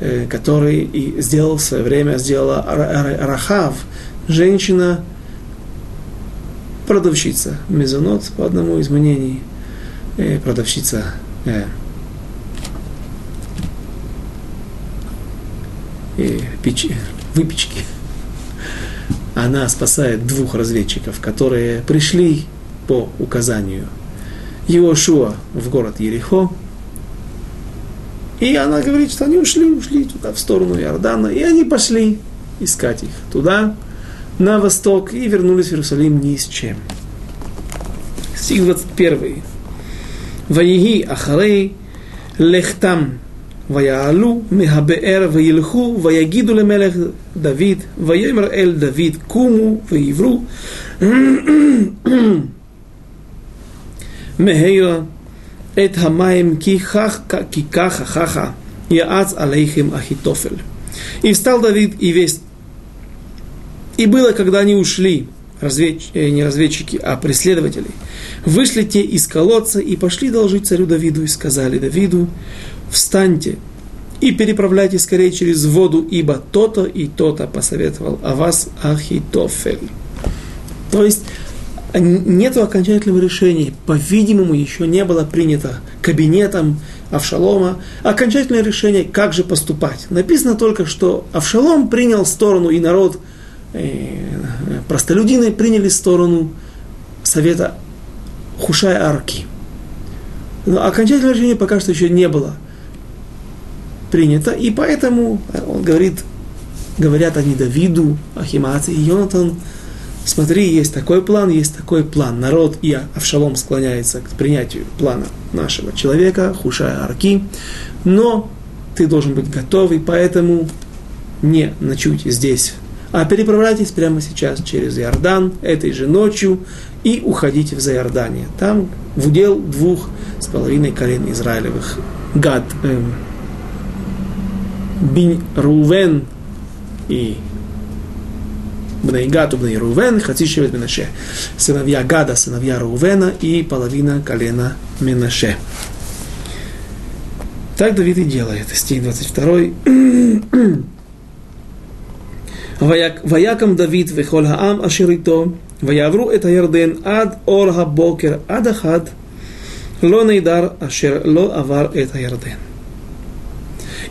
э, который и сделал в свое время, сделала Рахав, женщина, продавщица, мезонот, по одному из мнений, э, продавщица э, печи, выпечки. Она спасает двух разведчиков, которые пришли по указанию Иошуа в город Ерехо. И она говорит, что они ушли, ушли туда, в сторону Иордана, и они пошли искать их туда, на восток, и вернулись в Иерусалим ни с чем. Стих 21. Ваиги Ахарей Лехтам ויעלו מהבאר וילכו ויגידו למלך דוד ויאמר אל דוד קומו ועברו מהרה את המים כי כך, כי ככה ככה יעץ עליכם Ахитофель. И встал Давид и весь... И было, когда они ушли, разведч... не разведчики, а преследователи, вышли те из колодца и пошли должить царю Давиду и сказали Давиду, встаньте и переправляйте скорее через воду, ибо то-то и то-то посоветовал о вас Ахитофель. То есть нет окончательного решения. По-видимому, еще не было принято кабинетом Авшалома окончательное решение, как же поступать. Написано только, что Авшалом принял сторону, и народ, э, простолюдины приняли сторону совета Хушая Арки. Но окончательное решение пока что еще не было принято, и поэтому он говорит, говорят они Давиду, Ахимаце и Йонатан, смотри, есть такой план, есть такой план. Народ и Авшалом склоняется к принятию плана нашего человека, Хушая Арки, но ты должен быть готовый, поэтому не ночуйте здесь, а переправляйтесь прямо сейчас через Иордан этой же ночью и уходите в Заиордание. Там в удел двух с половиной колен Израилевых. Гад, эм, Бин Рувен и Бней Гад, Бней Рувен, Хацишевет Менаше. Сыновья Гада, сыновья Рувена и половина колена Менаше. Так Давид и делает. Стих 22. ויקם דוד וכל העם אשר איתו, ויעברו את הירדן עד אור הבוקר, עד אחד, לא נהדר אשר לא עבר את הירדן.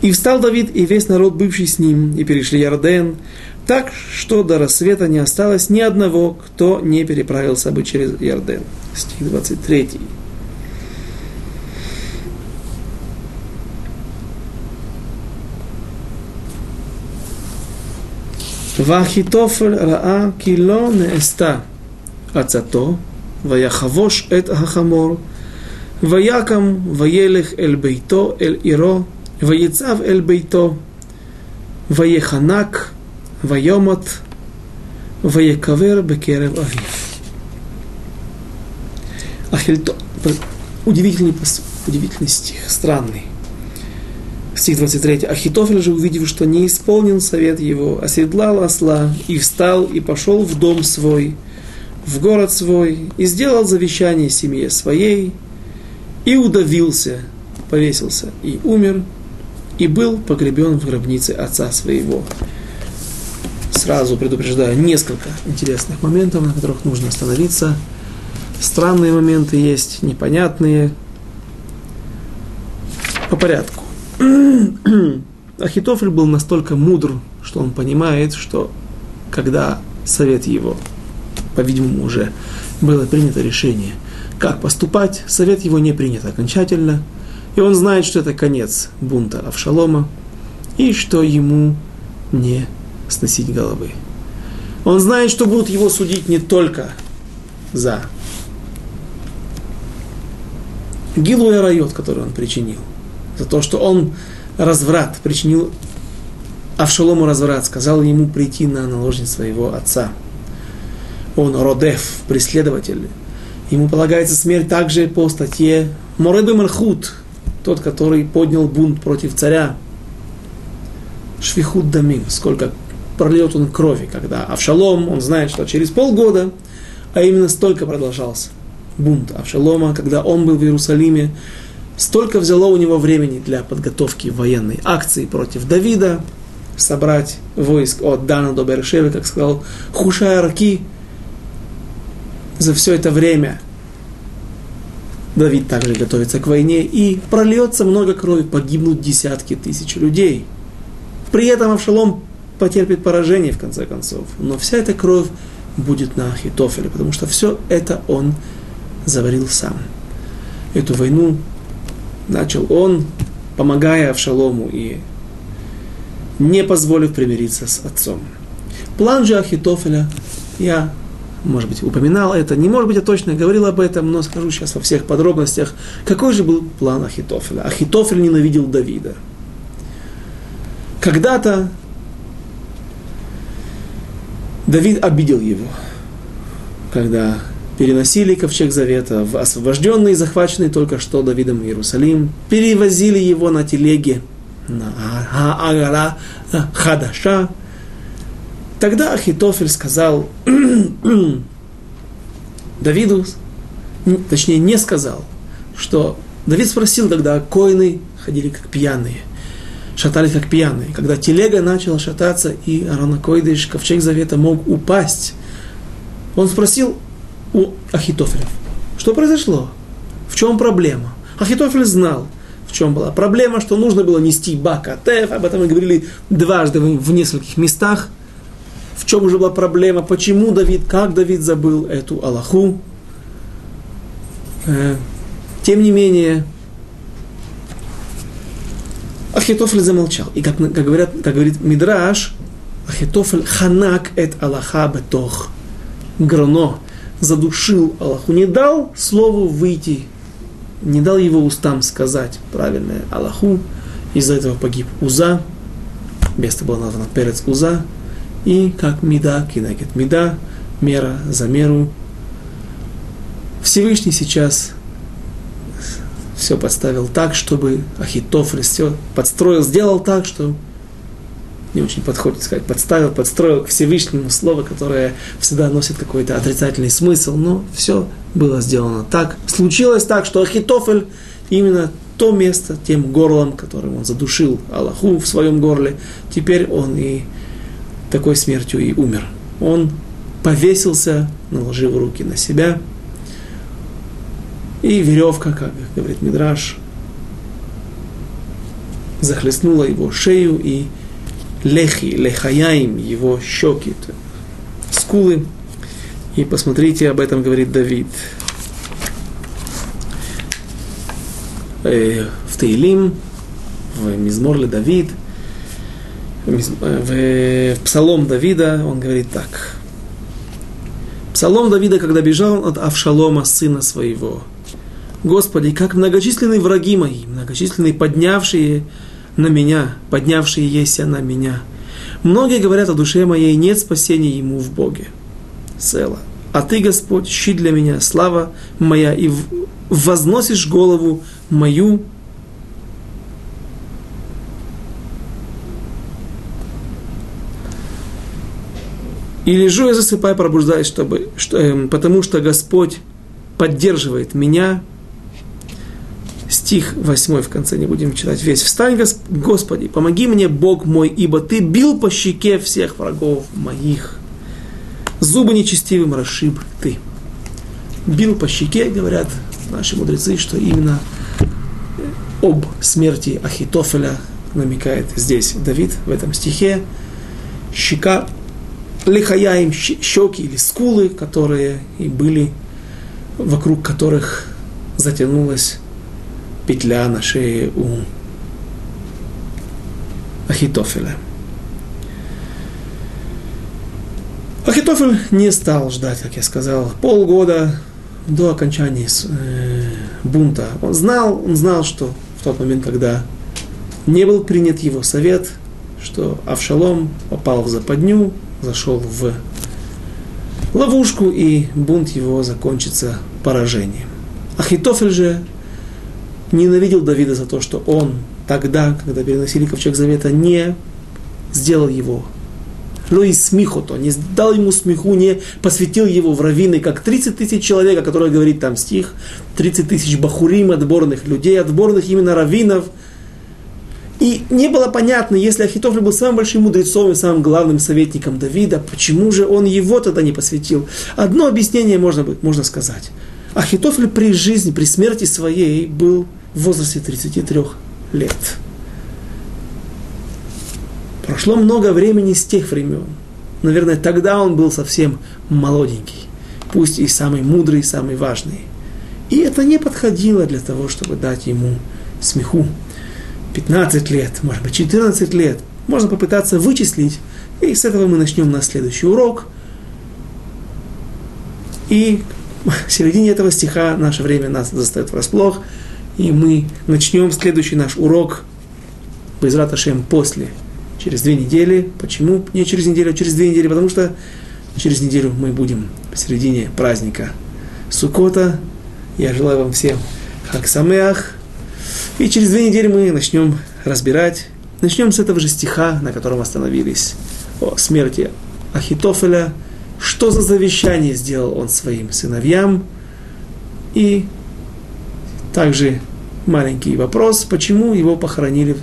И встал Давид и весь народ, бывший с ним, и перешли Ярден, так что до рассвета не осталось ни одного, кто не переправился бы через Ярден. Стих 23. ואחיתופל ראה כי לא נעשתה עצתו, ויחבוש את החמור, ויקם וילך אל ביתו, אל עירו, Ваецав эль бейто, Ваеханак, Вайомот, Ваекавер бекерев авив. Ахильто, удивительный, удивительный стих, странный. Стих 23. Ахитофель же, увидев, что не исполнен совет его, оседлал осла и встал и пошел в дом свой, в город свой, и сделал завещание семье своей, и удавился, повесился, и умер, и был погребен в гробнице отца своего сразу предупреждаю несколько интересных моментов, на которых нужно остановиться. Странные моменты есть, непонятные. По порядку. Ахитофель был настолько мудр, что он понимает, что когда совет его, по-видимому, уже было принято решение, как поступать, совет его не принят окончательно, и он знает, что это конец бунта Авшалома, и что ему не сносить головы. Он знает, что будут его судить не только за Гилу и Райот, который он причинил, за то, что он разврат, причинил Авшалому разврат, сказал ему прийти на наложниц своего отца. Он Родеф, преследователь. Ему полагается смерть также по статье Мореду Мархут, тот, который поднял бунт против царя. Швихут Дамим, сколько прольет он крови, когда Авшалом, он знает, что через полгода, а именно столько продолжался бунт Авшалома, когда он был в Иерусалиме, столько взяло у него времени для подготовки военной акции против Давида, собрать войск от Дана до Бершевы, как сказал Хушай Арки, за все это время Давид также готовится к войне, и прольется много крови, погибнут десятки тысяч людей. При этом Авшалом потерпит поражение в конце концов. Но вся эта кровь будет на Ахитофеле, потому что все это он заварил сам. Эту войну начал он, помогая Авшалому и не позволив примириться с отцом. План же Ахитофеля, я, может быть, упоминал это, не может быть, я точно говорил об этом, но скажу сейчас во всех подробностях, какой же был план Ахитофеля. Ахитофель ненавидел Давида. Когда-то Давид обидел его, когда переносили ковчег завета в освобожденный захваченный только что Давидом Иерусалим, перевозили его на телеге на Агара Хадаша. Тогда Ахитофель сказал Давиду, точнее не сказал, что Давид спросил, когда коины ходили как пьяные – шатались как пьяные. Когда телега начала шататься, и Аронакойдыш, ковчег завета, мог упасть Он спросил у Ахитофеля, что произошло, в чем проблема. Ахитофель знал, в чем была проблема, что нужно было нести Бакатеф, об этом мы говорили дважды в нескольких местах. В чем уже была проблема, почему Давид, как Давид забыл эту Аллаху. Э, тем не менее, Ахитофель замолчал. И как, как, говорят, как говорит Мидраш, Ахитофель ханак эт Аллаха бетох. Грано задушил Аллаху, не дал слову выйти, не дал его устам сказать правильное Аллаху. Из-за этого погиб Уза, место было названо Перец Уза, и как Мида, кинагет Мида, мера за меру. Всевышний сейчас все подставил так, чтобы Ахитофель все подстроил, сделал так, что не очень подходит сказать, подставил, подстроил к Всевышнему слово, которое всегда носит какой-то отрицательный смысл, но все было сделано так. Случилось так, что Ахитофель именно то место, тем горлом, которым он задушил Аллаху в своем горле, теперь он и такой смертью и умер. Он повесился, наложив руки на себя, и веревка, как говорит Мидраш, захлестнула его шею и лехи, лехаяим, его щеки, скулы. И посмотрите, об этом говорит Давид. Э, в Таилим, в Мизморле Давид, в Псалом Давида он говорит так. Псалом Давида, когда бежал от Авшалома, сына своего – Господи, как многочисленные враги мои, многочисленные поднявшие на меня, поднявшие еся на меня. Многие говорят о душе моей, нет спасения ему в Боге. Села. А ты, Господь, щит для меня, слава моя, и возносишь голову мою И лежу я засыпаю, пробуждаюсь, чтобы, что, э, потому что Господь поддерживает меня, стих 8 в конце, не будем читать весь. «Встань, Господи, помоги мне, Бог мой, ибо Ты бил по щеке всех врагов моих. Зубы нечестивым расшиб Ты». Бил по щеке, говорят наши мудрецы, что именно об смерти Ахитофеля намекает здесь Давид в этом стихе. Щека, лихаяем щеки или скулы, которые и были, вокруг которых затянулась петля на шее у Ахитофеля. Ахитофель не стал ждать, как я сказал, полгода до окончания э, бунта. Он знал, он знал, что в тот момент, когда не был принят его совет, что Авшалом попал в западню, зашел в ловушку, и бунт его закончится поражением. Ахитофель же ненавидел Давида за то, что он тогда, когда переносили ковчег завета, не сделал его. Но и смехото, не дал ему смеху, не посвятил его в раввины, как 30 тысяч человек, о которых говорит там стих, 30 тысяч бахурим, отборных людей, отборных именно раввинов. И не было понятно, если Ахитофель был самым большим мудрецом и самым главным советником Давида, почему же он его тогда не посвятил? Одно объяснение можно, можно сказать. Ахитофель при жизни, при смерти своей был в возрасте 33 лет. Прошло много времени с тех времен. Наверное, тогда он был совсем молоденький, пусть и самый мудрый, и самый важный. И это не подходило для того, чтобы дать ему смеху. 15 лет, может быть, 14 лет. Можно попытаться вычислить. И с этого мы начнем на следующий урок. И в середине этого стиха наше время нас застает врасплох – и мы начнем следующий наш урок Байзрат Ашем после, через две недели. Почему не через неделю, а через две недели? Потому что через неделю мы будем в середине праздника Сукота. Я желаю вам всем Хаксамеах. И через две недели мы начнем разбирать. Начнем с этого же стиха, на котором остановились. О смерти Ахитофеля. Что за завещание сделал он своим сыновьям. И также маленький вопрос, почему его похоронили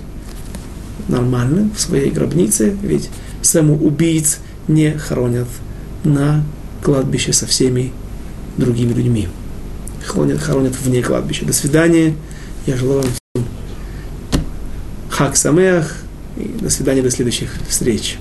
нормально, в своей гробнице, ведь самоубийц не хоронят на кладбище со всеми другими людьми. Хоронят, хоронят вне кладбища. До свидания. Я желаю вам хак самеах. И до свидания, до следующих встреч.